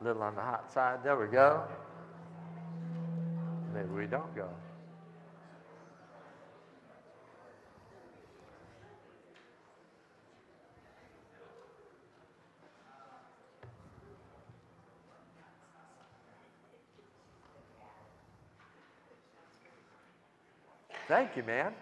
A little on the hot side. There we go. Maybe we don't go. Thank you, man.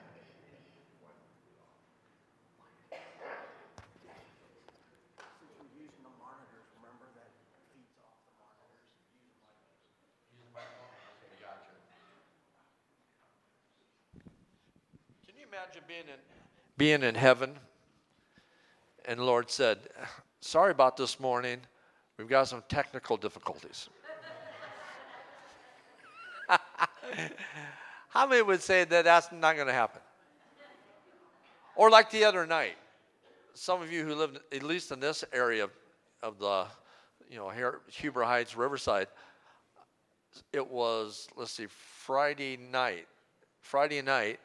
Being in being in heaven and the Lord said, "Sorry about this morning. We've got some technical difficulties." How many would say that that's not going to happen? Or like the other night, some of you who live at least in this area of the, you know, Huber Heights, Riverside, it was let's see, Friday night. Friday night,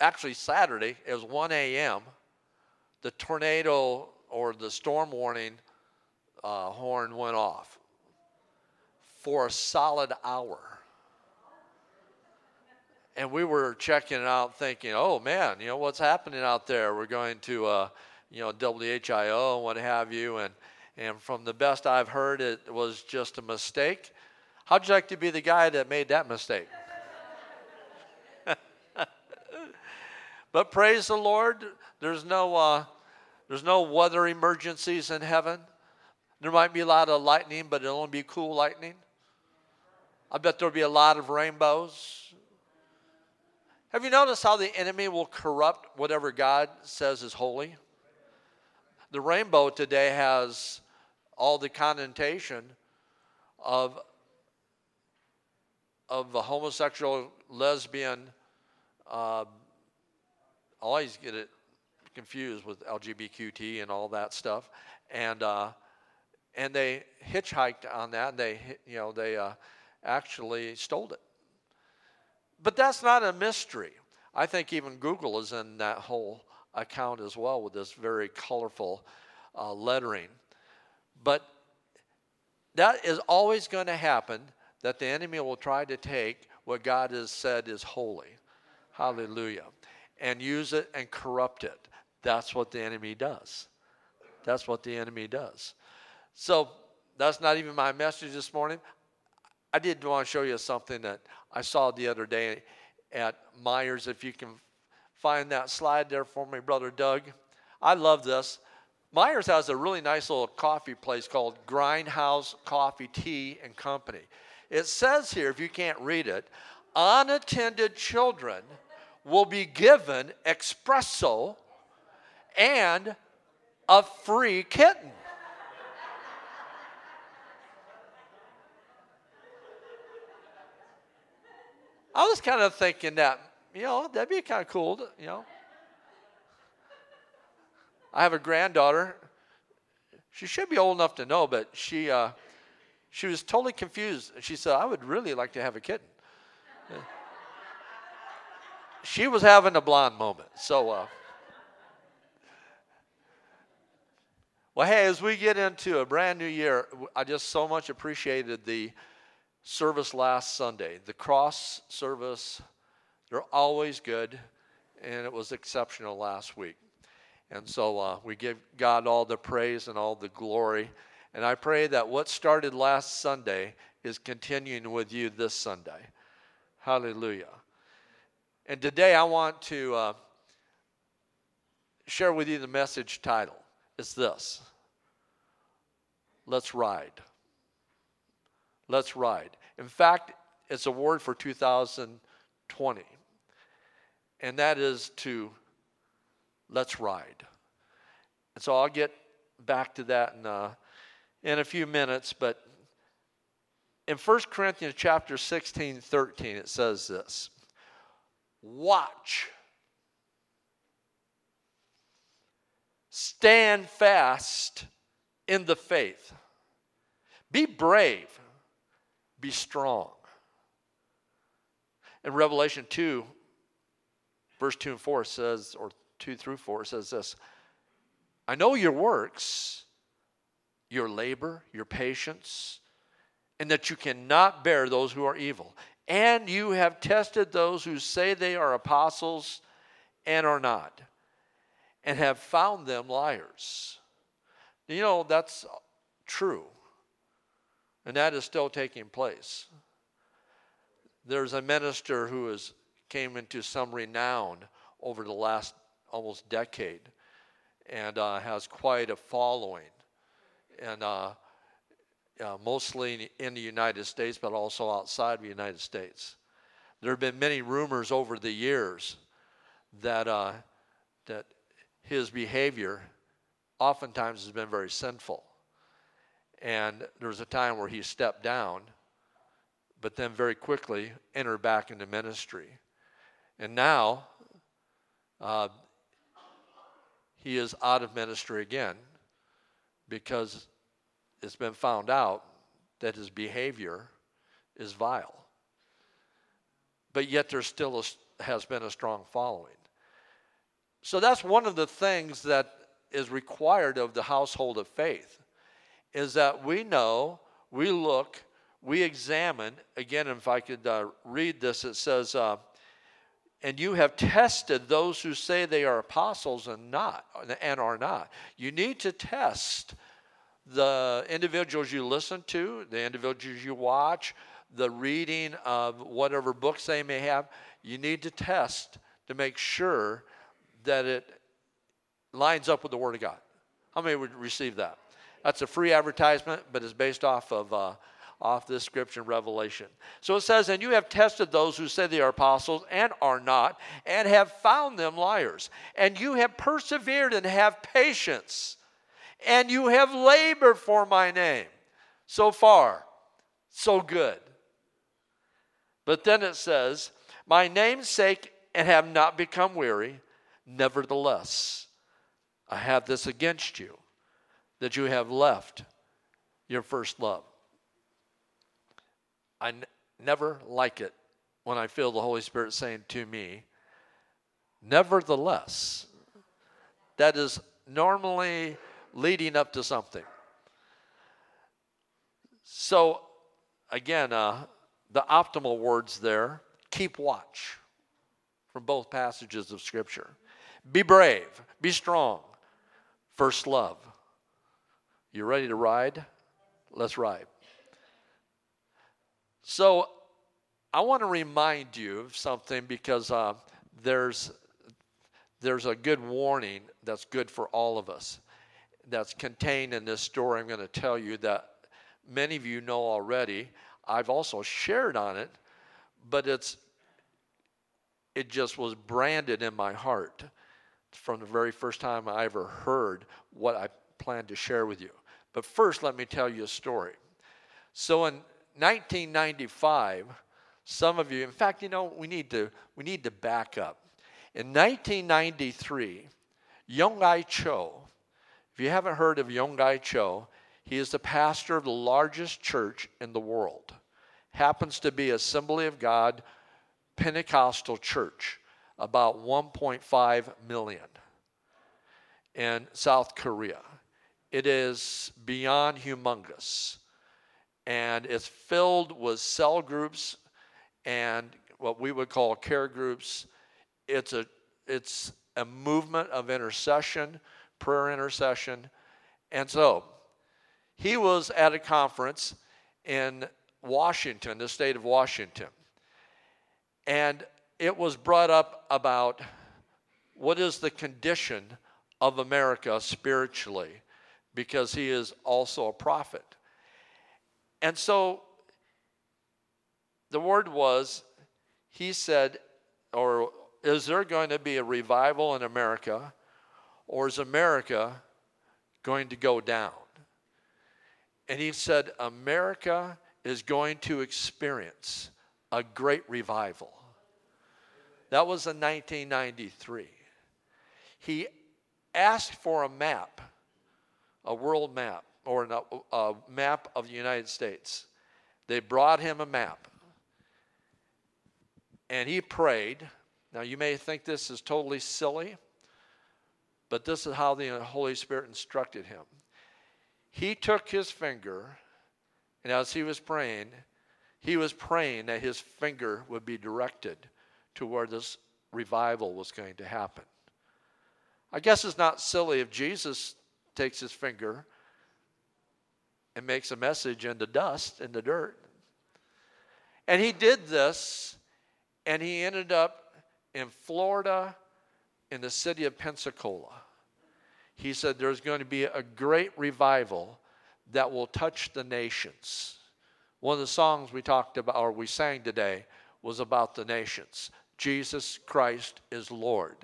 actually Saturday, it was 1 a.m. The tornado or the storm warning uh, horn went off for a solid hour and we were checking it out, thinking, "Oh man, you know what's happening out there? We're going to, uh, you know, WHIO and what have you." And and from the best I've heard, it was just a mistake. How'd you like to be the guy that made that mistake? But praise the Lord, there's no uh, there's no weather emergencies in heaven. There might be a lot of lightning, but it'll only be cool lightning. I bet there'll be a lot of rainbows. Have you noticed how the enemy will corrupt whatever God says is holy? The rainbow today has all the connotation of, of a homosexual, lesbian. Uh, I always get it confused with LGBTQ and all that stuff, and uh, and they hitchhiked on that. And they you know they uh, actually stole it. But that's not a mystery. I think even Google is in that whole account as well with this very colorful uh, lettering. But that is always going to happen that the enemy will try to take what God has said is holy. Hallelujah. And use it and corrupt it. That's what the enemy does. That's what the enemy does. So that's not even my message this morning. I did want to show you something that I saw the other day at Meijers. If you can find that slide there for me, Brother Doug. I love this. Meijers has a really nice little coffee place called Grindhouse Coffee Tea and Company. It says here, if you can't read it, unattended children will be given espresso and a free kitten. I was kind of thinking that, you know, that'd be kind of cool, to, you know. I have a granddaughter. She should be old enough to know, but she, uh, she was totally confused. She said, I would really like to have a kitten. She was having a blonde moment. So, uh, well, hey, as we get into a brand new year, I just so much appreciated the service last Sunday. The cross service, they're always good, and it was exceptional last week. And so uh, we give God all the praise and all the glory. And I pray that what started last Sunday is continuing with you this Sunday. Hallelujah. And today I want to uh, share with you the message title. It's this Let's Ride. Let's ride. In fact, it's a word for 2020, and that is to let's ride. And so I'll get back to that in, uh, in a few minutes, but in 1 Corinthians chapter 16, 13, it says this Watch, stand fast in the faith, be brave be strong. In Revelation 2, verse 2 and 4 says, or 2 through 4 says this I know your works, your labor, your patience, and that you cannot bear those who are evil. And you have tested those who say they are apostles and are not, and have found them liars. You know, that's true. And that is still taking place. There's a minister who has came into some renown over the last almost decade and uh, has quite a following. And uh, uh, mostly in the United States, but also outside the United States. There have been many rumors over the years that, uh, that his behavior oftentimes has been very sinful. And there was a time where he stepped down, but then very quickly entered back into ministry. And now uh, he is out of ministry again because it's been found out that his behavior is vile. But yet there still has been a strong following. So that's one of the things that is required of the household of faith is that we know, we look, we examine. Again, if I could uh, read this, it says, uh, and you have tested those who say they are apostles and not and are not. You need to test the individuals you listen to, the individuals you watch, the reading of whatever books they may have, you need to test to make sure that it lines up with the Word of God. How many would receive that? That's a free advertisement, but it's based off of uh, off this scripture in Revelation. So it says, And you have tested those who say they are apostles and are not, and have found them liars. And you have persevered and have patience and you have labored for my name. So far, so good. But then it says, My name's sake, and have not become weary. Nevertheless, I have this against you, that you have left your first love. I n- never like it when I feel the Holy Spirit saying to me, Nevertheless, that is normally leading up to something. So, again, uh, the optimal words there keep watch from both passages of Scripture. Be brave, be strong. First love. You ready to ride? Let's ride. So, I want to remind you of something because uh, there's there's a good warning that's good for all of us that's contained in this story I'm going to tell you that many of you know already. I've also shared on it, but it's it just was branded in my heart from the very first time I ever heard what I planned to share with you. But first, let me tell you a story. So in 1995, some of you, in fact, you know, we need to we need to back up. In 1993, Yonggi Cho, if you haven't heard of Yonggi Cho, he is the pastor of the largest church in the world. Happens to be Assembly of God Pentecostal church, about 1.5 million in South Korea. It is beyond humongous. And it's filled with cell groups and what we would call care groups. It's a, it's a movement of intercession prayer intercession. And so he was at a conference in Washington, the state of Washington. And it was brought up about what is the condition of America spiritually, because he is also a prophet. And so the word was, he said, or is there going to be a revival in America? Or is America going to go down? And he said, America is going to experience a great revival. That was in 1993. He asked for a map, a world map, or a map of the United States. They brought him a map. And he prayed. Now, you may think this is totally silly. But this is how the Holy Spirit instructed him. he took his finger, and as he was praying, he was praying that his finger would be directed to where this revival was going to happen. I guess it's not silly if Jesus takes his finger and makes a message in the dust, in the dirt. And he did this, and he ended up in Florida, in the city of Pensacola. He said there's going to be a great revival that will touch the nations. One of the songs we talked about, or we sang today, was about the nations. Jesus Christ is Lord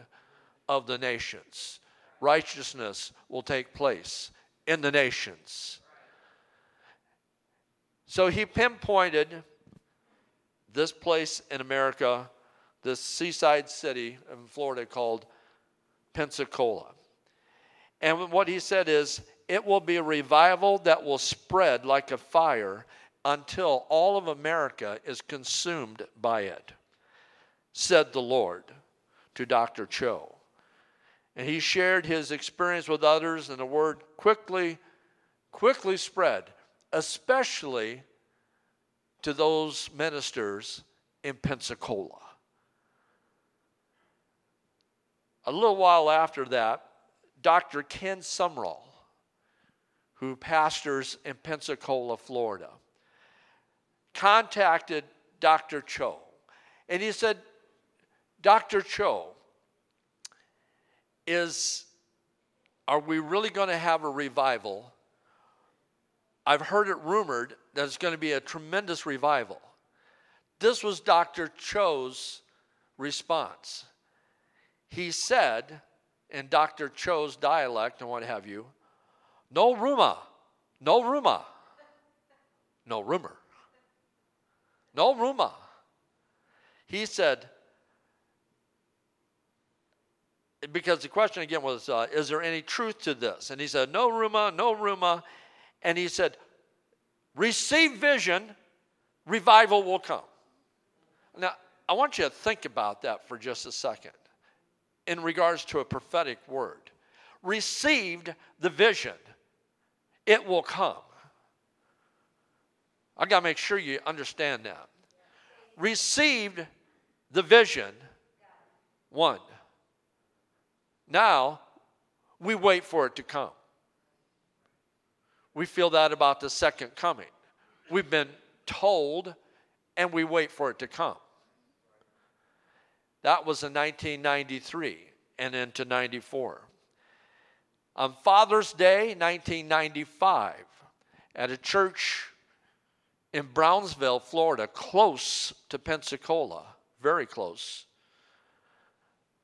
of the nations. Righteousness will take place in the nations. So he pinpointed this place in America, this seaside city in Florida called Pensacola. And what he said is, it will be a revival that will spread like a fire until all of America is consumed by it said the Lord to Dr. Cho. And he shared his experience with others, and the word quickly, quickly spread, especially to those ministers in Pensacola. A little while after that, Dr. Ken Sumrall, who pastors in Pensacola, Florida, contacted Dr. Cho. And he said, Dr. Cho, is are we really going to have a revival? I've heard it rumored that it's going to be a tremendous revival. This was Dr. Cho's response. He said, in Dr. Cho's dialect and what have you, no rumor, no rumor, no rumor, no rumor. He said, because the question again was, uh, is there any truth to this? And he said, no rumor, no rumor. And he said, receive vision, revival will come. Now, I want you to think about that for just a second in regards to a prophetic word. Received the vision, it will come. I got to make sure you understand that. Received the vision, one. Now, we wait for it to come. We feel that about the second coming. We've been told and we wait for it to come. That was in 1993 and into 94. On Father's Day, 1995, at a church in Brownsville, Florida, close to Pensacola, very close,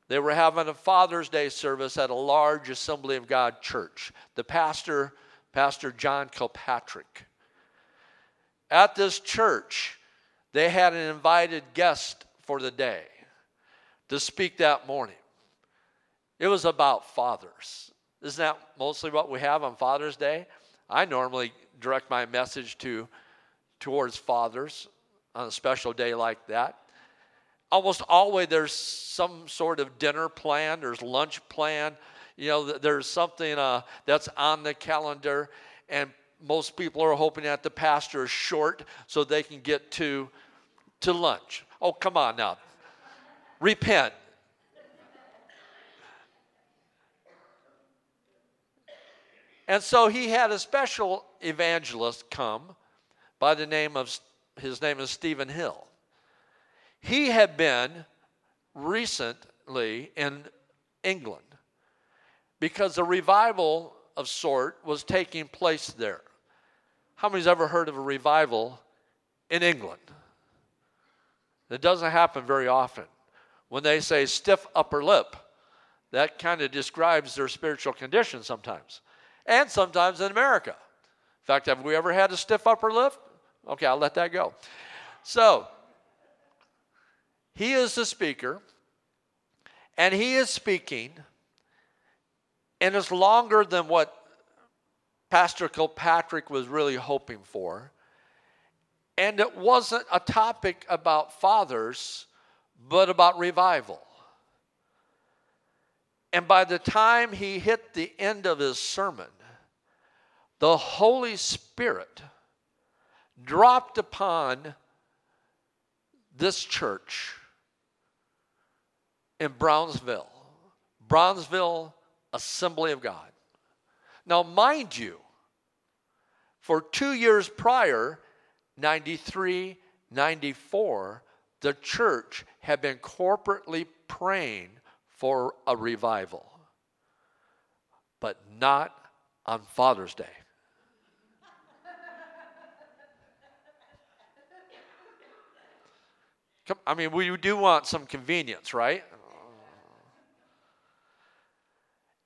they were having a Father's Day service at a large Assembly of God church. The pastor, Pastor John Kilpatrick. At this church, they had an invited guest for the day to speak that morning. It was about fathers. Isn't that mostly what we have on Father's Day? I normally direct my message to towards fathers on a special day like that almost always there's some sort of dinner plan, there's lunch plan, you know, there's something uh, that's on the calendar, and most people are hoping that the pastor is short so they can get to to lunch. Oh, come on now. Repent. And so he had a special evangelist come by the name of his name is Stephen Hill. He had been recently in England because a revival of sort was taking place there. How many's ever heard of a revival in England? It doesn't happen very often. When they say stiff upper lip, that kind of describes their spiritual condition sometimes. And sometimes in America. In fact, have we ever had a stiff upper lip? Okay, I'll let that go. So, he is the speaker, and he is speaking, and it's longer than what Pastor Kilpatrick was really hoping for. And it wasn't a topic about fathers, but about revival. And by the time he hit the end of his sermon, the Holy Spirit dropped upon this church in Brownsville, Brownsville Assembly of God. Now, mind you, for two years prior, 93, 94, the church had been corporately praying for a revival, but not on Father's Day. I mean, we do want some convenience, right?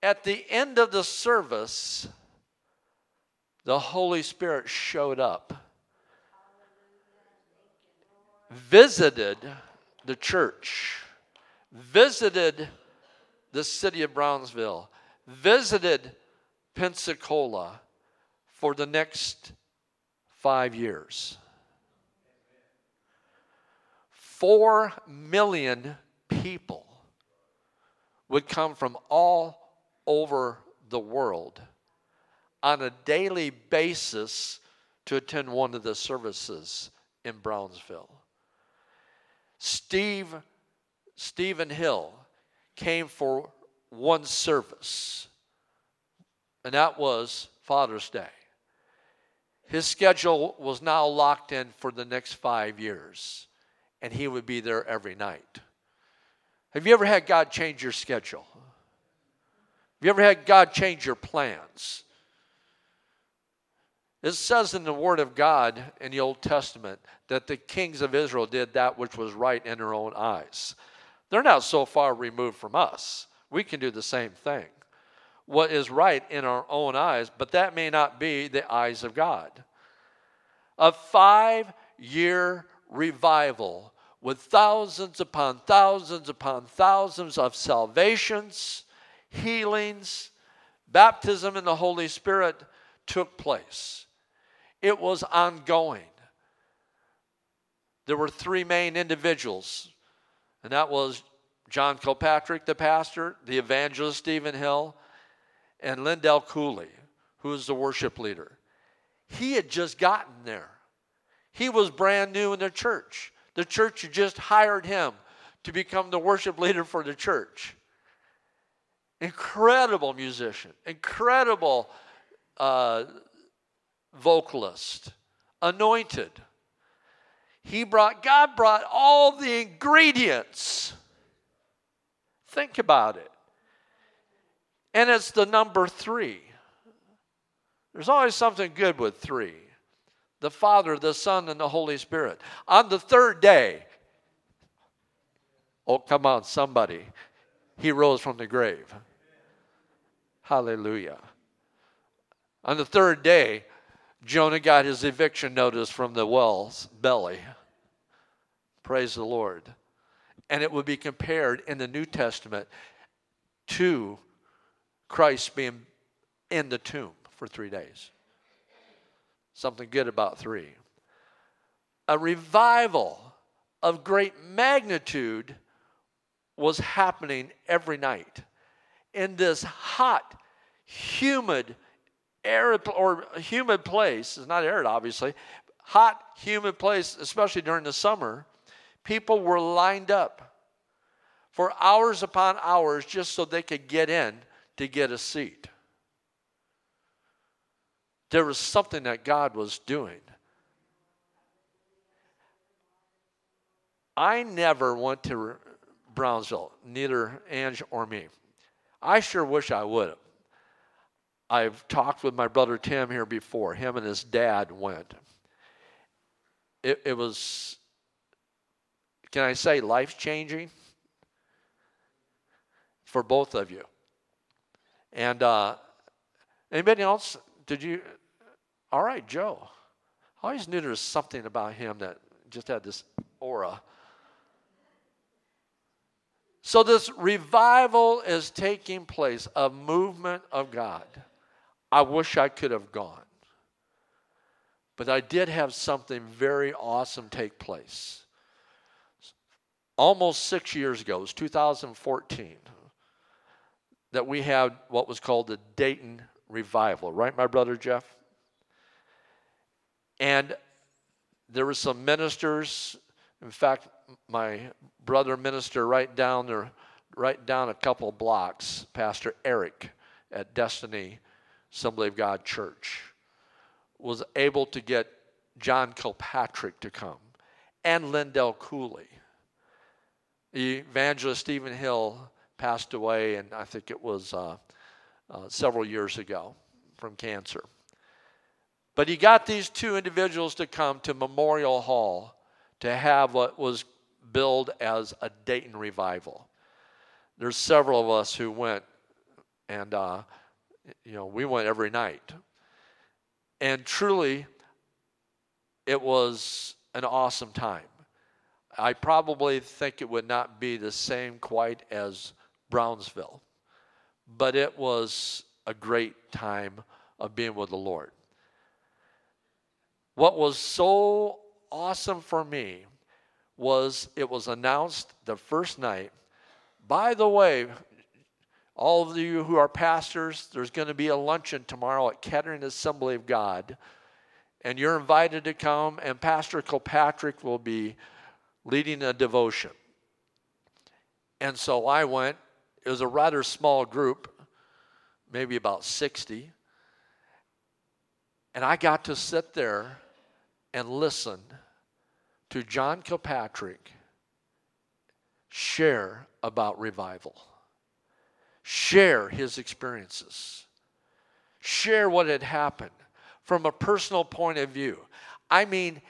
At the end of the service, the Holy Spirit showed up, visited the church, visited the city of Brownsville, visited Pensacola for the next five years. Four million people would come from all over the world on a daily basis to attend one of the services in Brownsville. Steve Stephen Hill came for one service, and that was Father's Day. His schedule was now locked in for the next five years, and he would be there every night. Have you ever had God change your schedule? Have you ever had God change your plans? It says in the Word of God in the Old Testament that the kings of Israel did that which was right in their own eyes. They're not so far removed from us. We can do the same thing. What is right in our own eyes, but that may not be the eyes of God. A five year revival with thousands upon thousands upon thousands of salvations, healings, baptism in the Holy Spirit took place. It was ongoing. There were three main individuals and that was John Kilpatrick, the pastor, the evangelist Stephen Hill, and Lindell Cooley, who was the worship leader. He had just gotten there. He was brand new in the church. The church had just hired him to become the worship leader for the church. Incredible musician, incredible uh, vocalist, anointed. He brought, God brought all the ingredients. Think about it. And it's the number three. There's always something good with three the Father, the Son, and the Holy Spirit. On the third day, oh, come on, somebody, he rose from the grave. Hallelujah. On the third day, Jonah got his eviction notice from the well's belly. Praise the Lord. And it would be compared in the New Testament to Christ being in the tomb for three days. Something good about three. A revival of great magnitude was happening every night in this hot, humid, arid or humid place, it's not arid obviously, hot, humid place, especially during the summer, people were lined up for hours upon hours just so they could get in to get a seat. There was something that God was doing. I never went to Brownsville, neither Ange or me. I sure wish I would have. I've talked with my brother Tim here before. Him and his dad went. It, it was, can I say, life changing for both of you. And uh, anybody else? Did you? All right, Joe. I always knew there was something about him that just had this aura. So, this revival is taking place, a movement of God. I wish I could have gone. But I did have something very awesome take place. Almost six years ago, it was 2014, that we had what was called the Dayton Revival, right, my brother Jeff? And there were some ministers. In fact, my brother minister right down there, right down a couple blocks, Pastor Eric at Destiny Assembly of God Church, was able to get John Kilpatrick to come and Lindell Cooley. Evangelist Stephen Hill passed away, and I think it was uh, uh, several years ago from cancer. But he got these two individuals to come to Memorial Hall to have what was billed as a Dayton revival. There's several of us who went, and uh, you know we went every night, and truly, it was an awesome time. I probably think it would not be the same quite as Brownsville, but it was a great time of being with the Lord. What was so awesome for me was it was announced the first night. By the way, all of you who are pastors, there's going to be a luncheon tomorrow at Kettering Assembly of God. And you're invited to come, and Pastor Kilpatrick will be leading a devotion. And so I went. It was a rather small group, maybe about 60. And I got to sit there and listen to John Kilpatrick share about revival, share his experiences, share what had happened from a personal point of view. I mean,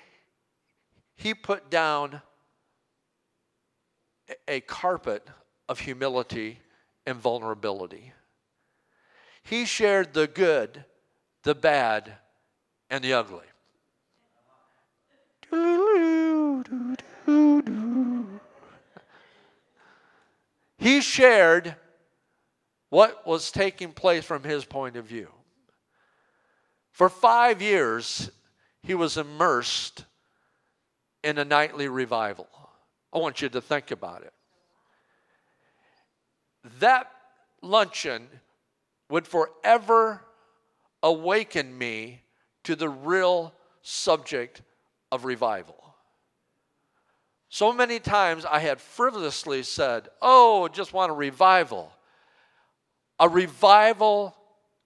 he put down a carpet of humility and vulnerability. He shared the good, the bad, and the ugly. He shared what was taking place from his point of view. For five years, he was immersed in a nightly revival. I want you to think about it. That luncheon would forever awaken me to the real subject of revival. So many times I had frivolously said, Oh, just want a revival. A revival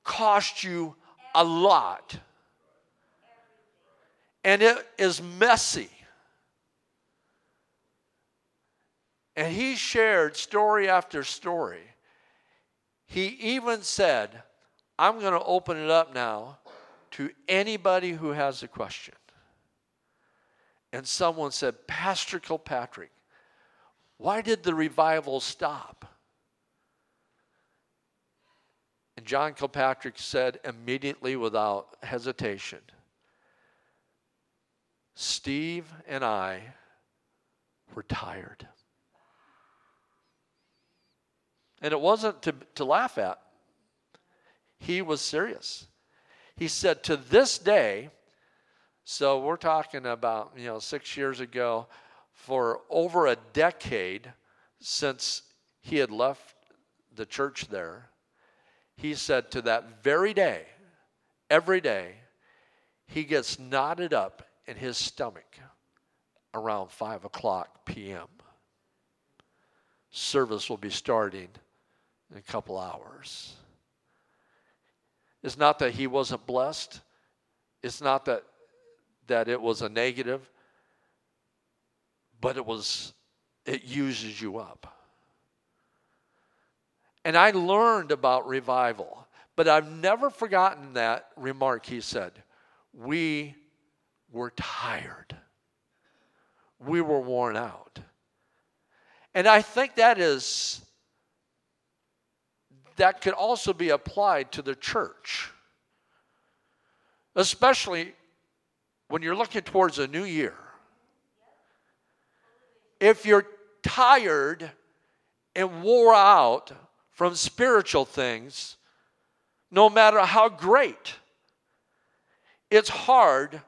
cost you a lot. And it is messy. And he shared story after story. He even said, I'm going to open it up now to anybody who has a question. And someone said, Pastor Kilpatrick, why did the revival stop? And John Kilpatrick said immediately without hesitation, Steve and I were tired. And it wasn't to, to laugh at, he was serious. He said, To this day, so we're talking about, you know, six years ago, for over a decade since he had left the church there, he said to that very day, every day, he gets knotted up in his stomach around 5 o'clock p.m. Service will be starting in a couple hours. It's not that he wasn't blessed. It's not that that it was a negative, but it was, it uses you up. And I learned about revival, but I've never forgotten that remark he said. We were tired, we were worn out. And I think that is, that could also be applied to the church, especially when you're looking towards a new year, if you're tired and wore out from spiritual things, no matter how great, it's hard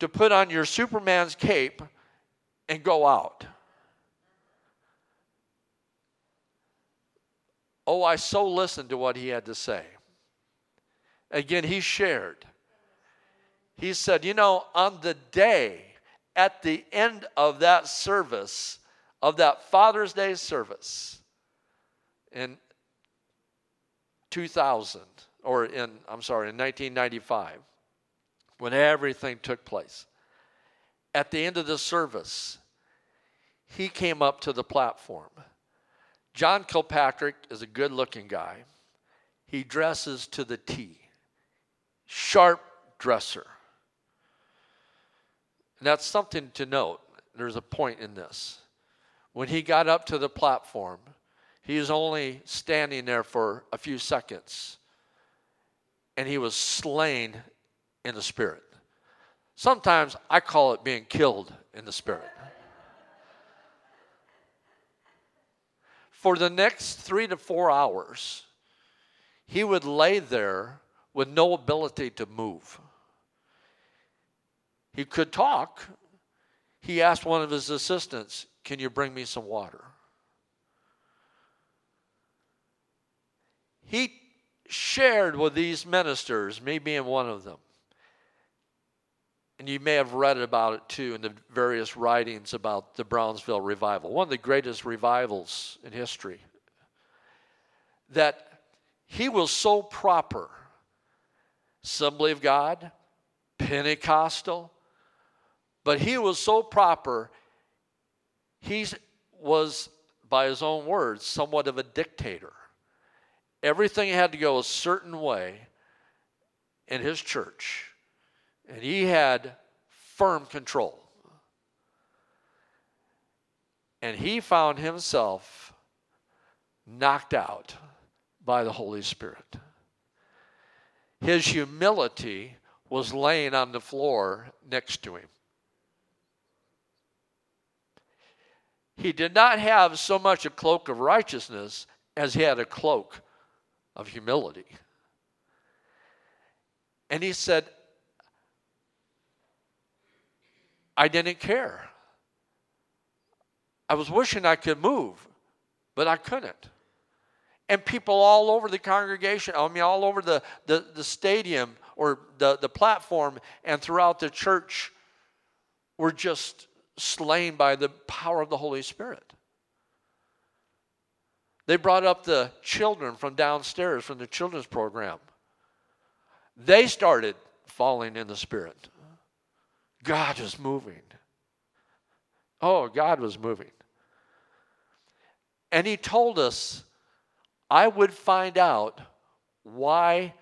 to put on your Superman's cape and go out. Oh, I so listened to what he had to say. Again, he shared he said, You know, on the day at the end of that service, of that Father's Day service in 2000, or in, I'm sorry, in 1995, when everything took place, at the end of the service, he came up to the platform. John Kilpatrick is a good looking guy. He dresses to the T, sharp dresser. And that's something to note. There's a point in this. When he got up to the platform, he was only standing there for a few seconds, and he was slain in the spirit. Sometimes I call it being killed in the spirit. For the next three to four hours, he would lay there with no ability to move. He could talk. He asked one of his assistants, Can you bring me some water? He shared with these ministers, me being one of them, and you may have read about it too in the various writings about the Brownsville revival, one of the greatest revivals in history. That he was so proper. Assembly of God, Pentecostal, but he was so proper, he was, by his own words, somewhat of a dictator. Everything had to go a certain way in his church and he had firm control. And he found himself knocked out by the Holy Spirit. His humility was laying on the floor next to him. He did not have so much a cloak of righteousness as he had a cloak of humility. And he said, I didn't care. I was wishing I could move, but I couldn't. And people all over the congregation, I mean, all over the, the, the stadium or the, the platform and throughout the church were just slain by the power of the Holy Spirit. They brought up the children from downstairs from the children's program. They started falling in the Spirit. God was moving. Oh, God was moving. And He told us I would find out why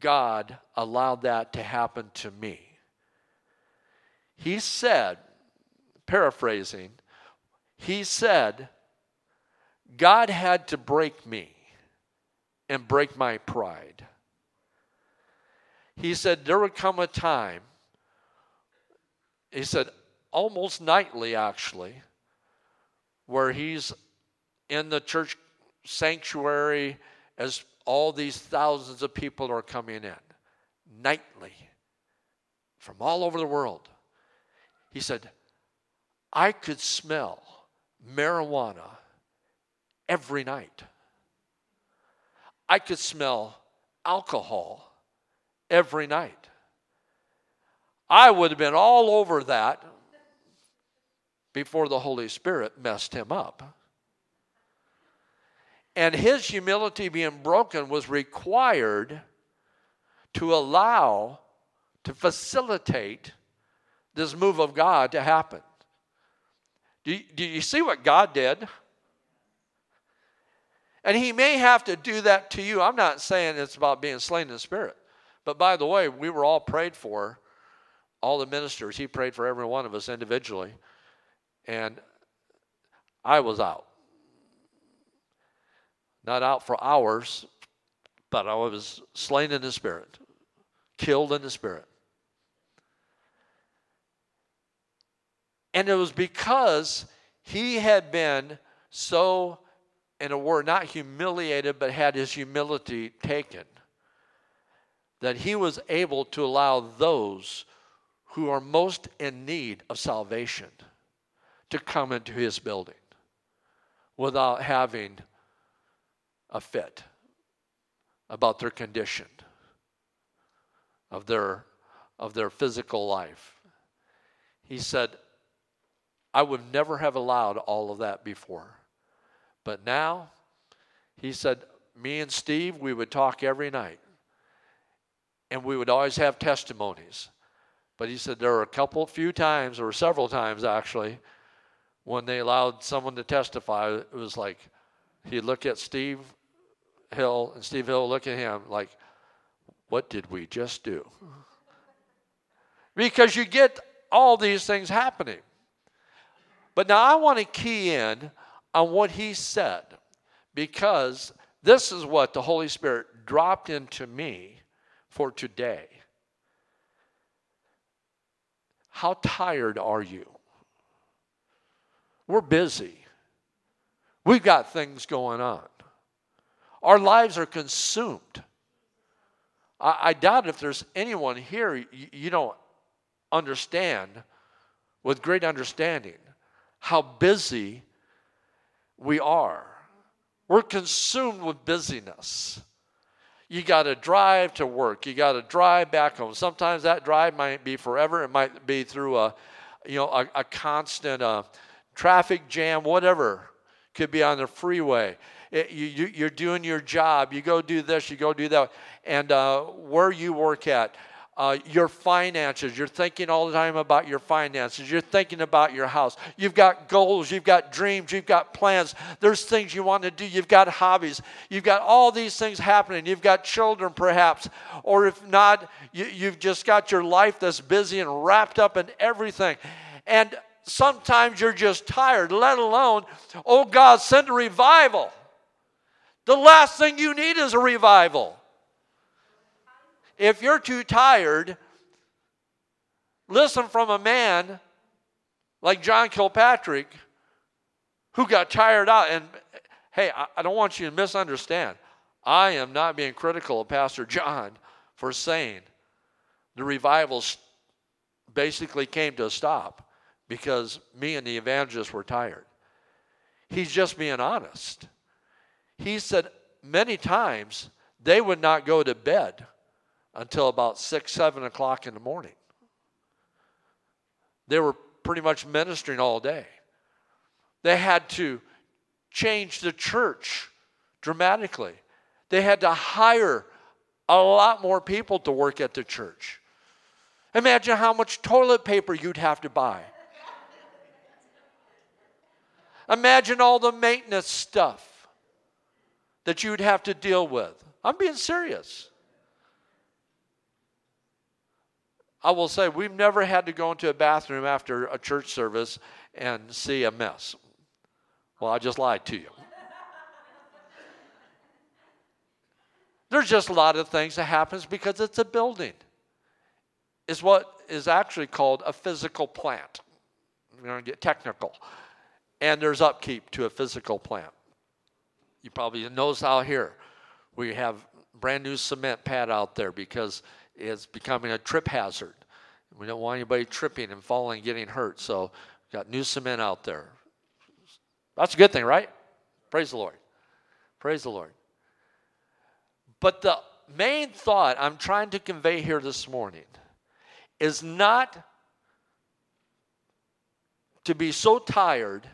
God allowed that to happen to me. He said, paraphrasing, He said, God had to break me and break my pride. He said, There would come a time he said almost nightly actually where he's in the church sanctuary as all these thousands of people are coming in nightly from all over the world. He said i could smell marijuana every night. I could smell alcohol every night I would have been all over that before the Holy Spirit messed him up. And his humility being broken was required to allow, to facilitate this move of God to happen. Do you, do you see what God did? And he may have to do that to you. I'm not saying it's about being slain in the spirit. But by the way, we were all prayed for all the ministers, he prayed for every one of us individually. And I was out. Not out for hours, but I was slain in the spirit, killed in the spirit. And it was because he had been so, in a word, not humiliated, but had his humility taken, that he was able to allow those who are most in need of salvation to come into his building without having a fit about their condition of their of their physical life. He said, I would never have allowed all of that before. But now, he said, me and Steve, we would talk every night. And we would always have testimonies. But he said there were a couple, few times, or several times actually, when they allowed someone to testify. It was like he'd look at Steve Hill, and Steve Hill look at him like, What did we just do? because you get all these things happening. But now I want to key in on what he said because this is what the Holy Spirit dropped into me for today. How tired are you? We're busy. We've got things going on. Our lives are consumed. I, I doubt if there's anyone here you, you don't understand with great understanding how busy we are. We're consumed with busyness. You got to drive to work. You got to drive back home. Sometimes that drive might be forever. It might be through a, you know, a, a constant uh, traffic jam, whatever. Could be on the freeway. It, you, you, are doing your job. You go do this. You go do that. And uh, where you work at, uh, your finances. You're thinking all the time about your finances. You're thinking about your house. You've got goals. You've got dreams. You've got plans. There's things you want to do. You've got hobbies. You've got all these things happening. You've got children, perhaps. Or if not, you, you've just got your life that's busy and wrapped up in everything. And sometimes you're just tired, let alone, oh God, send a revival. The last thing you need is a revival. If you're too tired, listen from a man like John Kilpatrick who got tired out. And hey, I, don't want you to misunderstand. I am not being critical of Pastor John for saying the revivals basically came to a stop because me and the evangelists were tired. He's just being honest. He said many times they would not go to bed until about six, seven o'clock in the morning. They were pretty much ministering all day. They had to change the church dramatically. They had to hire a lot more people to work at the church. Imagine how much toilet paper you'd have to buy. Imagine all the maintenance stuff that you'd have to deal with. I'm being serious. I will say we've never had to go into a bathroom after a church service and see a mess. Well, I just lied to you. There's just a lot of things that happens because it's a building. It's what is actually called a physical plant. We're going to get technical. And there's upkeep to a physical plant. You probably notice out here we have brand new cement pad out there because it's becoming a trip hazard. We don't want anybody tripping and falling and getting hurt. So got new cement out there. That's a good thing, right? Praise the Lord. Praise the Lord. But the main thought I'm trying to convey here this morning is not to be so tired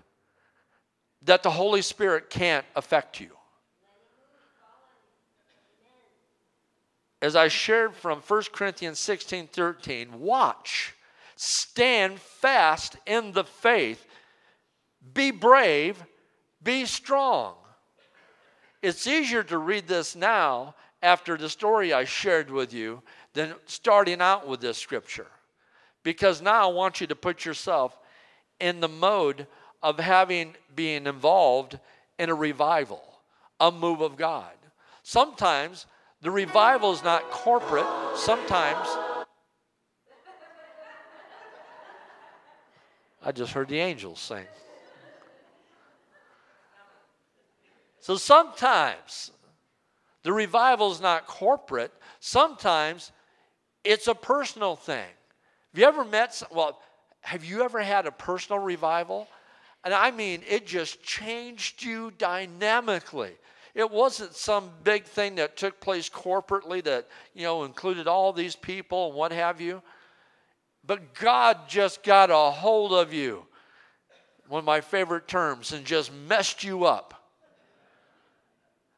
that the Holy Spirit can't affect you. As I shared from 1 Corinthians 16 13, watch, stand fast in the faith, be brave, be strong. It's easier to read this now after the story I shared with you than starting out with this scripture. Because now I want you to put yourself in the mode of having being involved in a revival, a move of God. Sometimes the revival is not corporate. Sometimes, I just heard the angels sing. So sometimes the revival is not corporate. Sometimes it's a personal thing. Have you ever met, well, have you ever had a personal revival? And I mean, it just changed you dynamically. It wasn't some big thing that took place corporately that, you know, included all these people and what have you. but God just got a hold of you. One of my favorite terms, and just messed you up.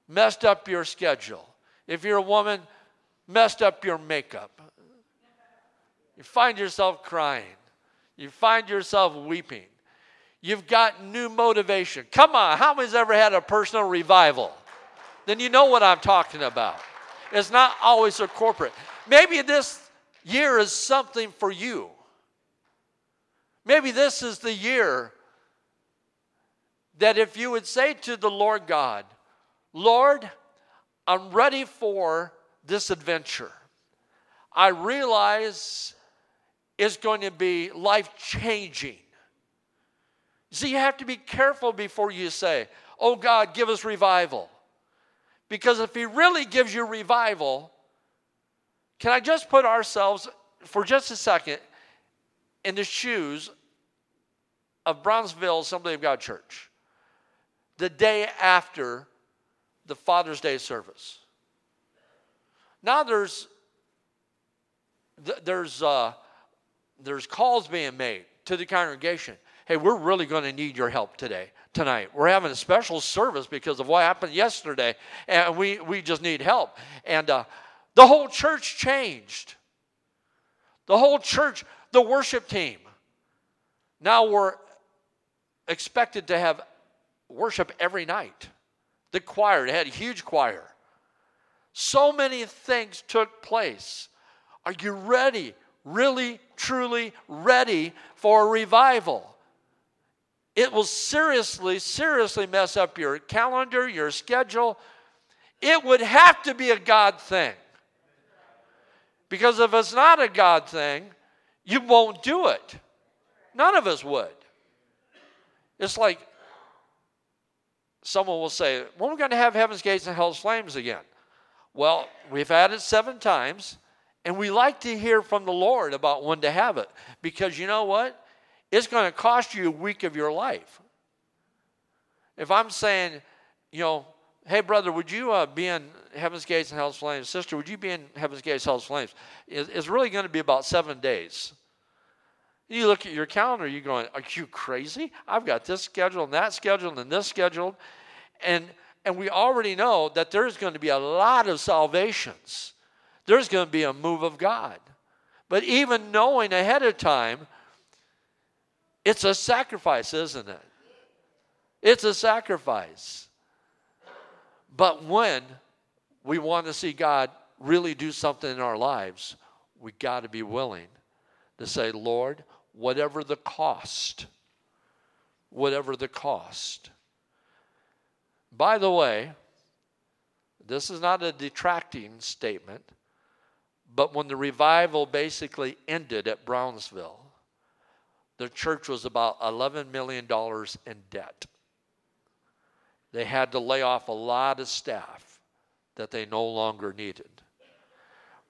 Messed up your schedule. If you're a woman, messed up your makeup. You find yourself crying. You find yourself weeping. You've got new motivation. Come on, how many's ever had a personal revival? Then you know what I'm talking about. It's not always a corporate. Maybe this year is something for you. Maybe this is the year that if you would say to the Lord God, Lord, I'm ready for this adventure. I realize it's going to be life changing. See, you have to be careful before you say, Oh God, give us revival. Because if He really gives you revival, can I just put ourselves for just a second in the shoes of Brownsville Assembly of God Church the day after the Father's Day service? Now there's there's uh, there's calls being made to the congregation. Hey, we're really going to need your help today, tonight. We're having a special service because of what happened yesterday, and we we just need help. And uh, the whole church changed. The whole church, the worship team. Now we're expected to have worship every night. The choir, they had a huge choir. So many things took place. Are you ready? Really, truly ready for a revival? It will seriously, seriously mess up your calendar, your schedule. It would have to be a God thing. Because if it's not a God thing, you won't do it. None of us would. It's like someone will say, when are we going to have heaven's gates and hell's flames again? Well, we've had it seven times, and we like to hear from the Lord about when to have it. Because you know what? It's going to cost you a week of your life. If I'm saying, you know, hey, brother, would you uh, be in Heaven's Gates and Hell's Flames? Sister, would you be in Heaven's Gates, Hell's Flames? It's really going to be about seven days. You look at your calendar, you're going, Are you crazy? I've got this scheduled and that scheduled and this scheduled. And, and we already know that there's going to be a lot of salvations. There's going to be a move of God. But even knowing ahead of time, it's a sacrifice, isn't it? It's a sacrifice. But when we want to see God really do something in our lives, we got to be willing to say, Lord, whatever the cost, whatever the cost. By the way, this is not a detracting statement, but when the revival basically ended at Brownsville, the church was about $11 million in debt. They had to lay off a lot of staff that they no longer needed.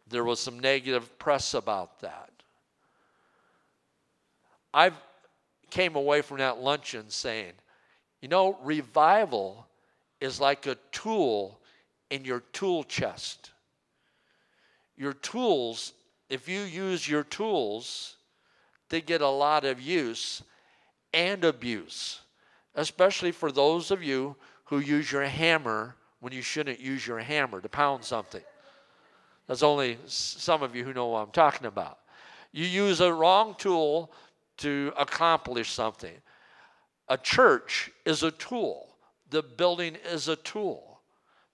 There was some negative press about that. I came away from that luncheon saying, you know, revival is like a tool in your tool chest. Your tools, if you use your tools, they get a lot of use and abuse especially for those of you who use your hammer when you shouldn't use your hammer to pound something. That's only some of you who know what I'm talking about. You use a wrong tool to accomplish something. A church is a tool, the building is a tool.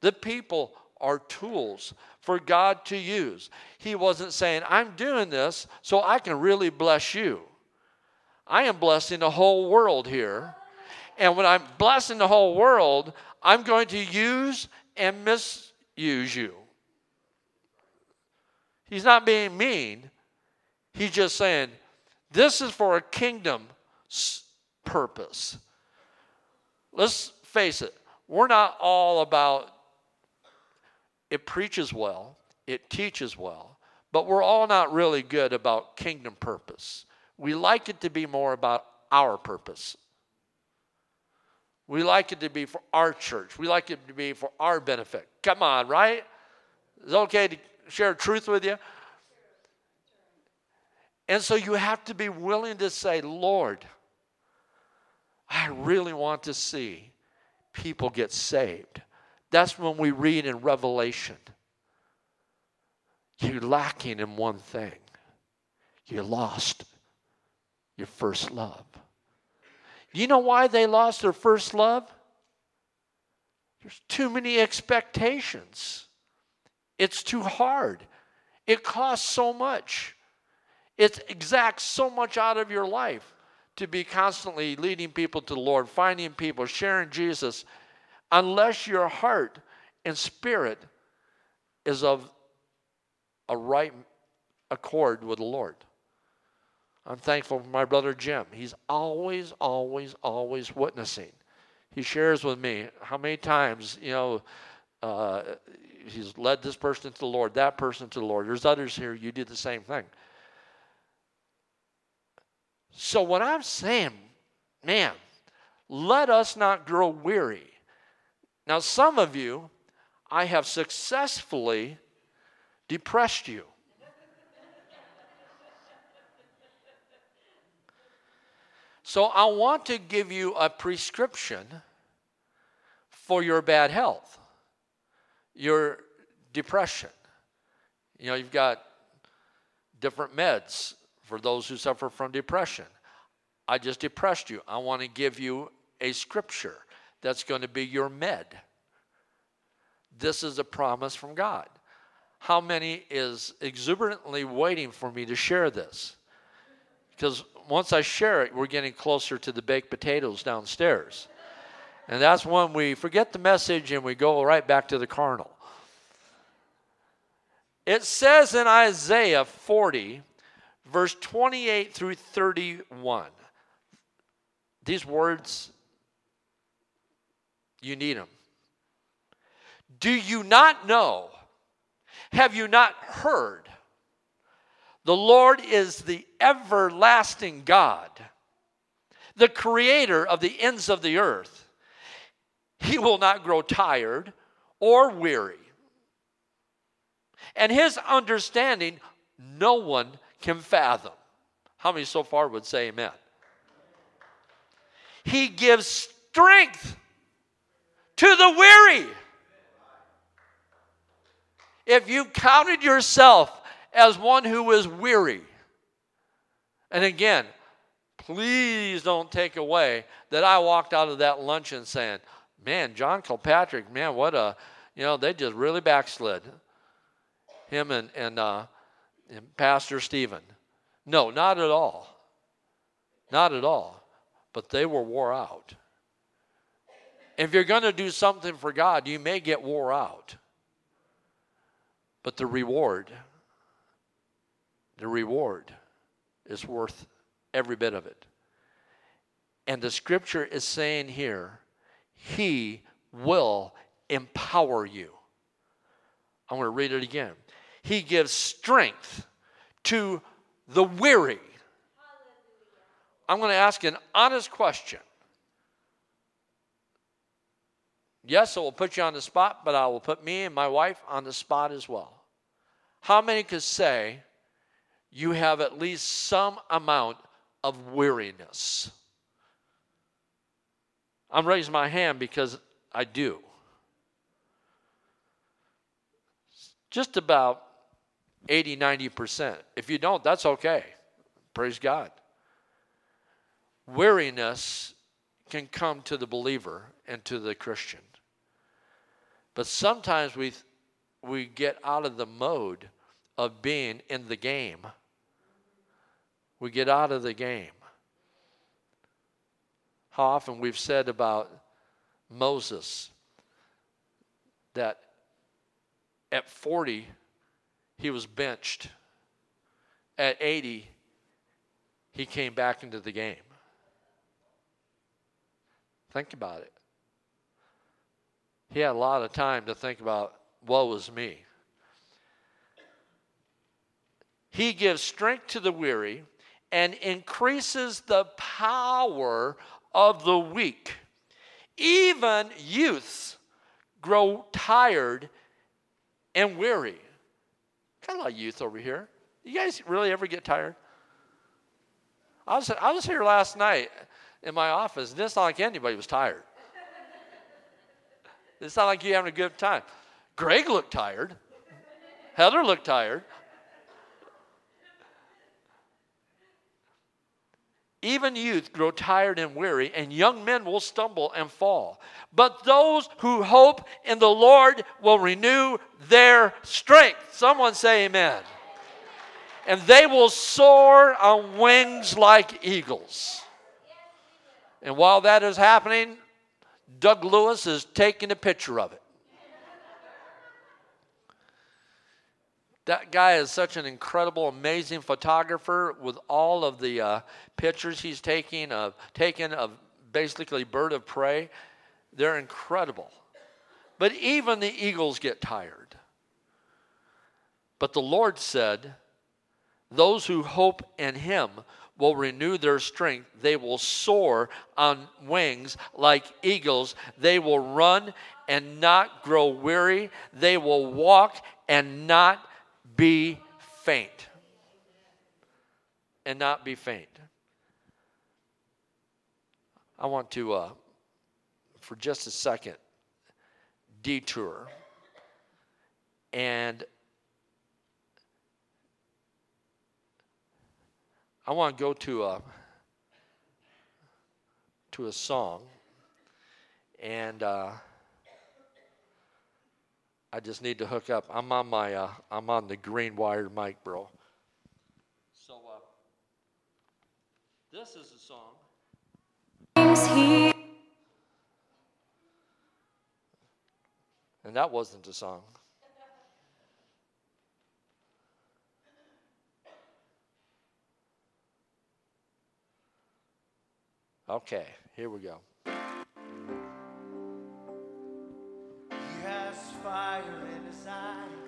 The people are tools for God to use. He wasn't saying, I'm doing this so I can really bless you. I am blessing the whole world here and when I'm blessing the whole world, I'm going to use and misuse you. He's not being mean. He's just saying, this is for a kingdom purpose. Let's face it, we're not all about it preaches well, it teaches well, but we're all not really good about kingdom purpose. We like it to be more about our purpose. We like it to be for our church. We like it to be for our benefit. Come on, right? It's okay to share truth with you. And so you have to be willing to say, Lord, I really want to see people get saved. That's when we read in Revelation you're lacking in one thing. You lost your first love. You know why they lost their first love? There's too many expectations. It's too hard. It costs so much. It exacts so much out of your life to be constantly leading people to the Lord, finding people, sharing Jesus, unless your heart and spirit is of a right accord with the Lord. I'm thankful for my brother Jim. He's always, always, always witnessing he shares with me how many times, you know, uh, he's led this person to the Lord, that person to the Lord. There's others here, you do the same thing. So, what I'm saying, man, let us not grow weary. Now, some of you, I have successfully depressed you. So I want to give you a prescription for your bad health, your depression. You know, you've got different meds for those who suffer from depression. I just depressed you. I want to give you a scripture that's going to be your med. This is a promise from God. How many is exuberantly waiting for me to share this? Because once I share it, we're getting closer to the baked potatoes downstairs. And that's when we forget the message and we go right back to the carnal. It says in Isaiah 40, verse 28 through 31. These words, you need them. Do you not know? Have you not heard? The Lord is the everlasting God, the creator of the ends of the earth. He will not grow tired or weary. And his understanding, no one can fathom. How many so far would say amen? He gives strength to the weary. If you counted yourself as one who is weary. And again, please don't take away that I walked out of that luncheon saying, man, John Kilpatrick, man, what a, you know, they just really backslid. Him and, and, uh, and Pastor Stephen. No, not at all. Not at all. But they were wore out. If you're going to do something for God, you may get wore out. But the reward the reward is worth every bit of it. And the scripture is saying here, He will empower you. I'm going to read it again. He gives strength to the weary. I'm going to ask an honest question. Yes, it will put you on the spot, but I will put me and my wife on the spot as well. How many could say, you have at least some amount of weariness. I'm raising my hand because I do. Just about 80, 90%. If you don't, that's okay. Praise God. Weariness can come to the believer and to the Christian. But sometimes we, we get out of the mode of being in the game we get out of the game. How often we've said about Moses that at 40 he was benched. At 80 he came back into the game. Think about it. He had a lot of time to think about woe is me. He gives strength to the weary and increases the power of the weak. Even youths grow tired and weary. Kind of like youth over here. You guys really ever get tired? I was, I was here last night in my office, and it's not like anybody was tired. It's not like you having a good time. Greg looked tired. Heather looked tired. Even youth grow tired and weary, and young men will stumble and fall. But those who hope in the Lord will renew their strength. Someone say amen. And they will soar on wings like eagles. And while that is happening, Doug Lewis is taking a picture of it. That guy is such an incredible, amazing photographer with all of the uh, pictures he's taking of taken of basically bird of prey. They're incredible. But even the eagles get tired. But the Lord said, Those who hope in him will renew their strength. They will soar on wings like eagles. They will run and not grow weary. They will walk and not be faint. And not be faint. I want to, uh, for just a second, detour and I want to go to a to a song, and uh, I just need to hook up. I'm on my uh, I'm on the green wired mic, bro. So uh, this is a song. And that wasn't a song. Okay, here we go.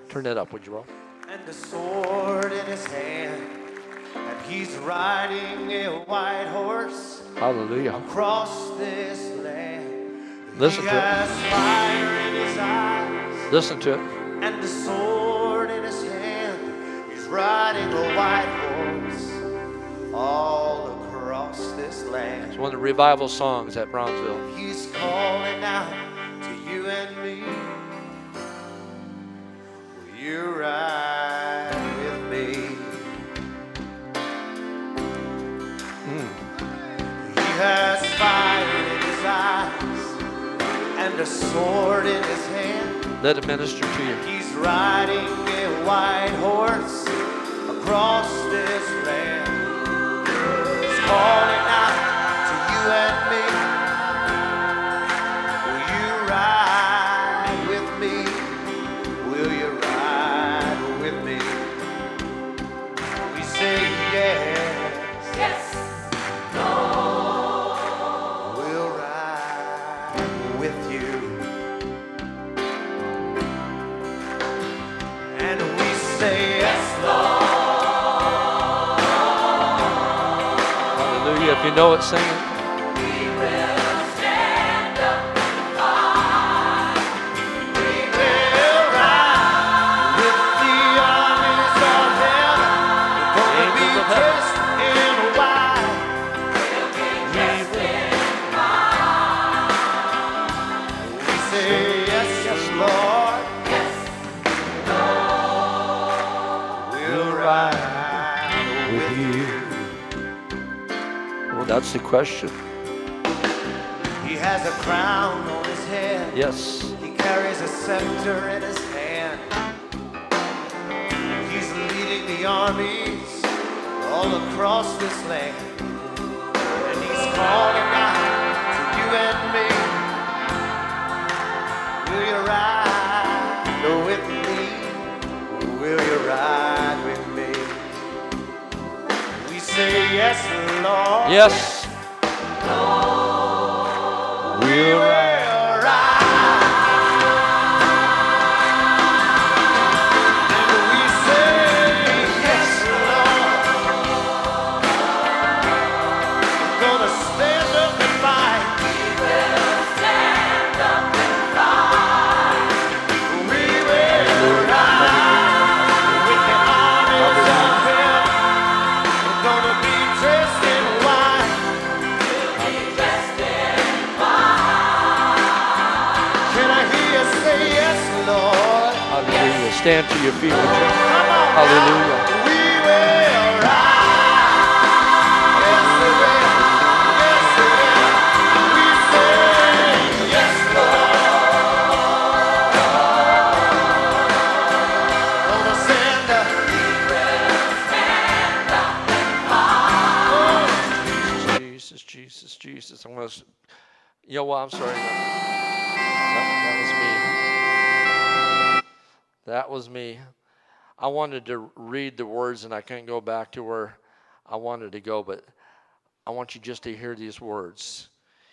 Turn that up, would you, bro? And a sword in his hand, and he's riding a white horse Hallelujah. across this land. Listen he to it. fire in his eyes, Listen to it. and a sword in his hand. He's riding a white land. It's one of the revival songs at Brownsville. He's calling out to you and me. Will you ride with me? Hmm. He has fire in his eyes and a sword in his hand. Let it minister to you. He's riding a white horse across this land. He's calling know it, sing it. That's the question. He has a crown on his head. Yes. He carries a scepter in his hand. He's leading the armies all across this land. And he's calling out to you and me. Will you ride with me? Will you ride yes, Lord. Yes. We'll ride. Stand to your feet, would you? Hallelujah. Jesus. I'm gonna. s- You know what? I'm sorry. That, that was me. That was me. I wanted to read the words and I couldn't go back to where I wanted to go, but I want you just to hear these words.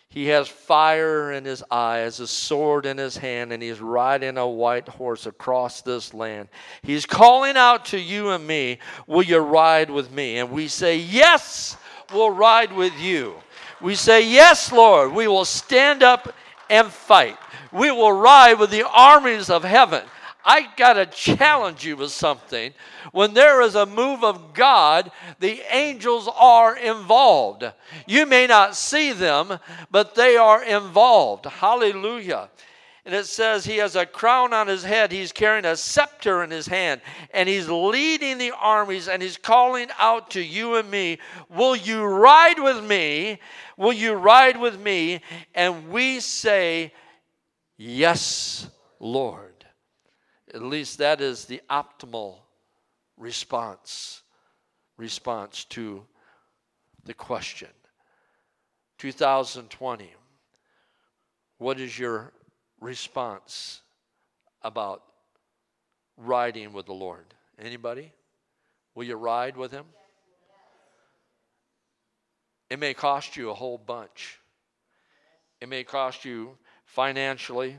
He has fire in his eyes, a sword in his hand, and he's riding a white horse across this land. He's calling out to you and me, Will you ride with me? And we say, Yes, we'll ride with you. We say, Yes, Lord, we will stand up and fight. We will ride with the armies of heaven. I got to challenge you with something. When there is a move of God, the angels are involved. You may not see them, but they are involved. Hallelujah. And it says he has a crown on his head, he's carrying a scepter in his hand, and he's leading the armies and he's calling out to you and me, Will you ride with me? Will you ride with me? And we say, Yes, Lord. At least that is the optimal response response to the question. 2020. What is your response about riding with the Lord? Anybody? Will you ride with him? It may cost you a whole bunch. It may cost you financially.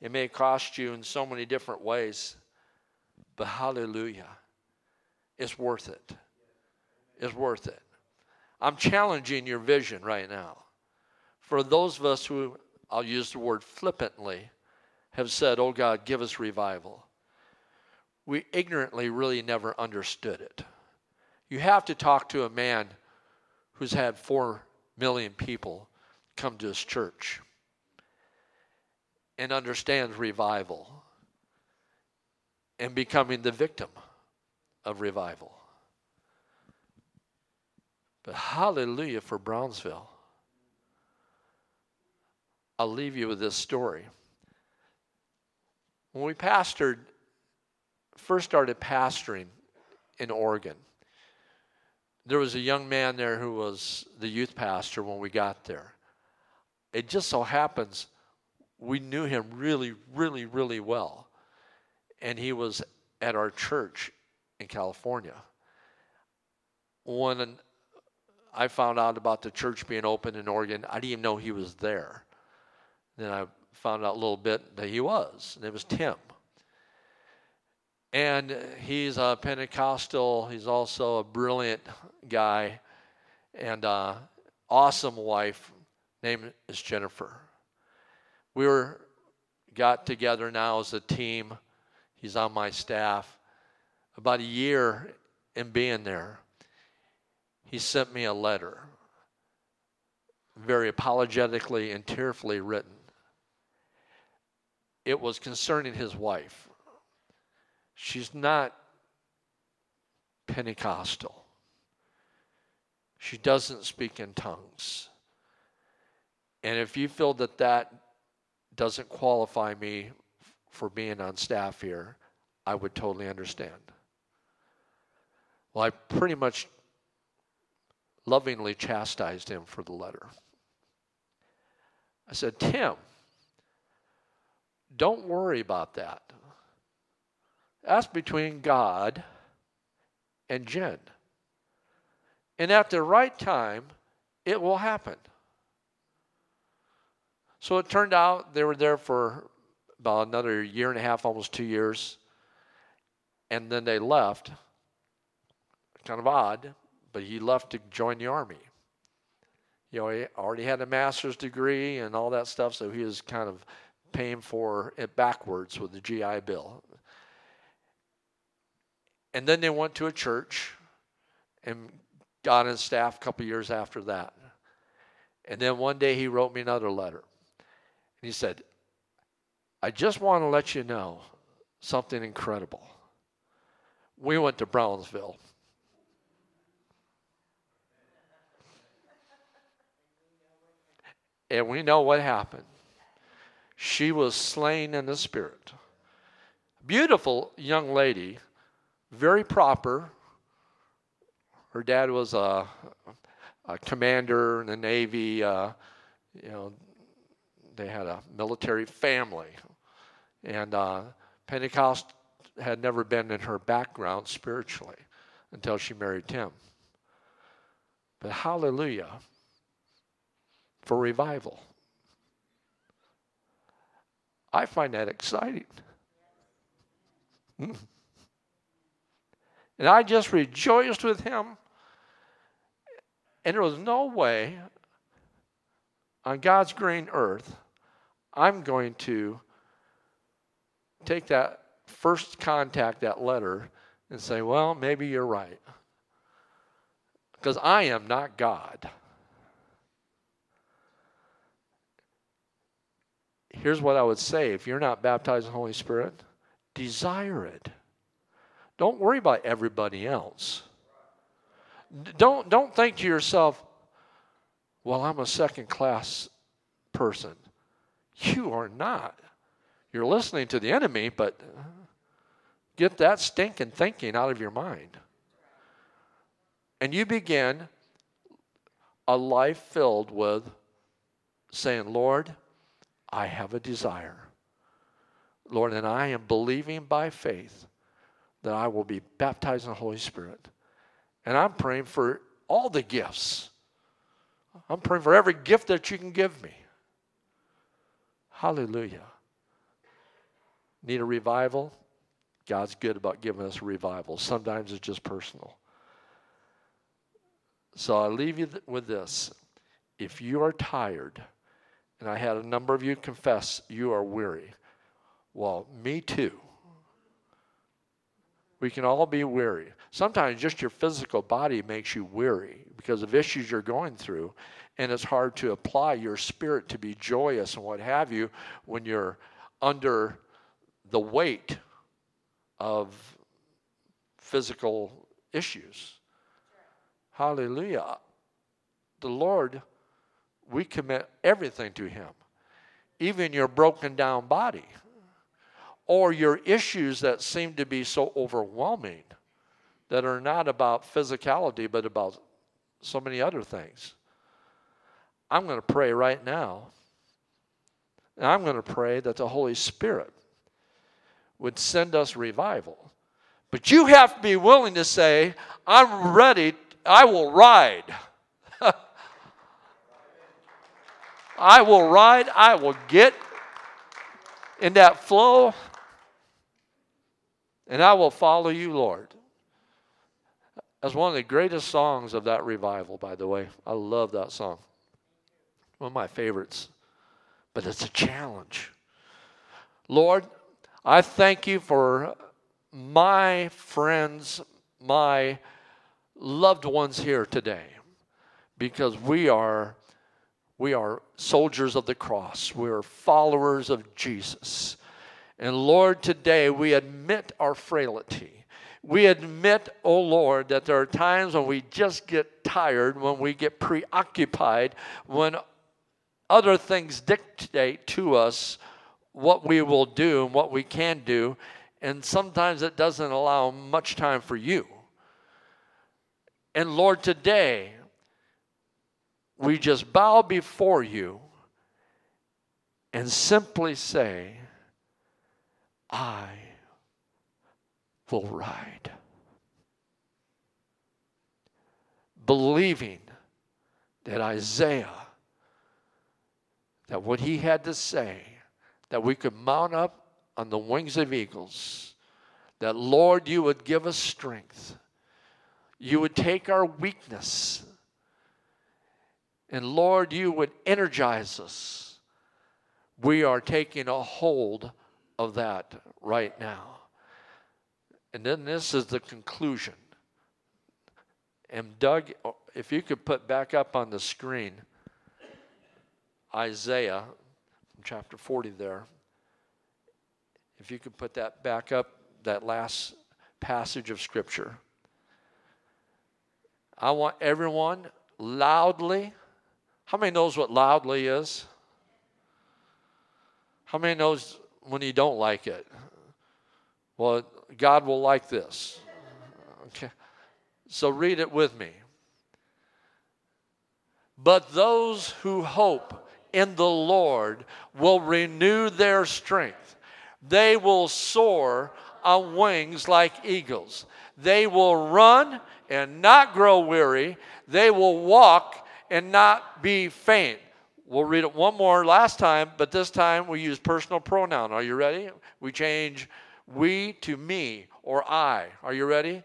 It may cost you in so many different ways. But hallelujah. It's worth it. It's worth it. I'm challenging your vision right now. For those of us who, I'll use the word flippantly, have said, Oh God, give us revival, we ignorantly really never understood it. You have to talk to a man who's had four million people come to his church and understands revival and becoming the victim of revival. But hallelujah for Brownsville. I'll leave you with this story. When we pastored, first started pastoring in Oregon, there was a young man there who was the youth pastor when we got there. It just so happens we knew him really, really, really well. And he was at our church in California. When I found out about the church being open in Oregon, I didn't even know he was there. Then I found out a little bit that he was, and it was Tim. And he's a Pentecostal, he's also a brilliant guy, and uh, awesome wife. Name is Jennifer. We were got together now as a team. He's on my staff. About a year in being there, he sent me a letter, very apologetically and tearfully written. It was concerning his wife. She's not Pentecostal. She doesn't speak in tongues. And if you feel that that doesn't qualify me for being on staff here, I would totally understand. Well, I pretty much lovingly chastised him for the letter. I said, Tim, don't worry about that. That's between God and Jen. And at the right time, it will happen. So it turned out they were there for about another year and a half, almost two years. And then they left. Kind of odd, but he left to join the army. You know, he already had a master's degree and all that stuff, so he was kind of paying for it backwards with the GI Bill. And then they went to a church and got on staff a couple years after that. And then one day he wrote me another letter. He said, I just want to let you know something incredible. We went to Brownsville. And we know what happened. She was slain in the spirit. Beautiful young lady, very proper. Her dad was a, a commander in the Navy. Uh, you know, they had a military family. And uh, Pentecost had never been in her background spiritually until she married Tim. But hallelujah for revival. I find that exciting. And I just rejoiced with him. And there was no way on God's green earth I'm going to take that first contact, that letter, and say, well, maybe you're right. Because I am not God. Here's what I would say if you're not baptized in the Holy Spirit, desire it. Don't worry about everybody else. Don't, don't think to yourself, well, I'm a second class person. You are not. You're listening to the enemy, but uh, get that stinking thinking out of your mind. And you begin a life filled with saying, Lord, I have a desire. Lord, and I am believing by faith that I will be baptized in the Holy Spirit. And I'm praying for all the gifts. I'm praying for every gift that you can give me. Hallelujah. Need a revival? God's good about giving us a revival. Sometimes it's just personal. So I leave you with this. If you are tired, and I had a number of you confess you are weary, well, me too. We can all be weary. Sometimes just your physical body makes you weary because of issues you're going through, and it's hard to apply your spirit to be joyous and what have you when you're under the weight of physical issues. Hallelujah. The Lord, we commit everything to Him, even your broken down body or your issues that seem to be so overwhelming that are not about physicality but about so many other things. I'm going to pray right now. And I'm going to pray that the Holy Spirit would send us revival. But you have to be willing to say, I'm ready, I will ride. I will ride, I will get in that flow, and I will follow you, Lord. That's one of the greatest songs of that revival, by the way. I love that song. One of my favorites. But it's a challenge. Lord, I thank you for my friends, my loved ones here today because we are we are soldiers of the cross. We are followers of Jesus. And Lord, today we admit our frailty. We admit, oh Lord, that there are times when we just get tired, when we get preoccupied, when other things dictate to us what we will do and what we can do. And sometimes it doesn't allow much time for you. And Lord, today, we just bow before you and simply say, I will ride. Believing that Isaiah, that what he had to say, that we could mount up on the wings of eagles, that Lord, you would give us strength. You would take our weakness, and Lord, you would energize us. We are taking a hold of that right now. And then this is the conclusion. And Doug, if you could put back up on the screen Isaiah chapter 40 there. If you could put that back up, that last passage of Scripture. I want everyone loudly. How many knows what loudly is? How many knows when you don't like it? Well, God will like this. Okay. So read it with me. But those who hope in the Lord will renew their strength. They will soar on wings like eagles. They will run and not grow weary. They will walk and not be faint. We'll read it one more last time, but this time we use personal pronoun. Are you ready? We change we to me or I. Are you ready?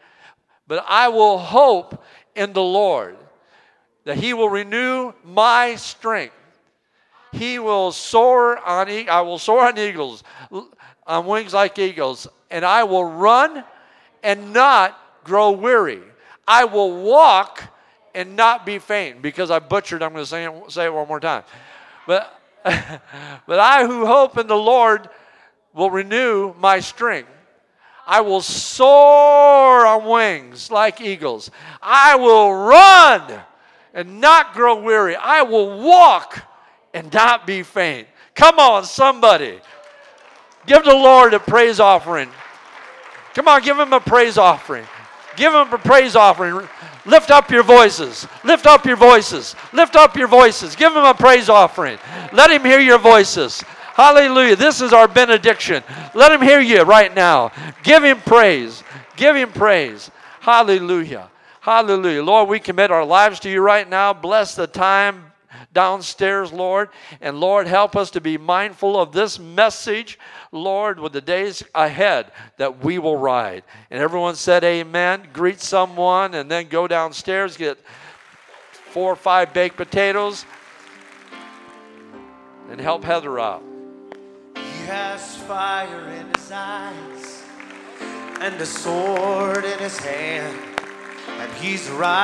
But I will hope in the Lord that He will renew my strength. He will soar on. E- I will soar on eagles, on wings like eagles, and I will run and not grow weary. I will walk and not be faint. Because I butchered, I'm going to say it, say it one more time. But, but I who hope in the Lord will renew my strength. I will soar on wings like eagles. I will run and not grow weary. I will walk and not be faint. Come on, somebody. Give the Lord a praise offering. Come on, give him a praise offering. Give him a praise offering. Lift up your voices. Lift up your voices. Lift up your voices. Give him a praise offering. Let him hear your voices. Hallelujah. This is our benediction. Let him hear you right now. Give him praise. Give him praise. Hallelujah. Hallelujah. Lord, we commit our lives to you right now. Bless the time downstairs, Lord. And Lord, help us to be mindful of this message, Lord, with the days ahead that we will ride. And everyone said, Amen. Greet someone and then go downstairs, get four or five baked potatoes, and help Heather out. He has fire in his eyes and a sword in his hand, and he's right.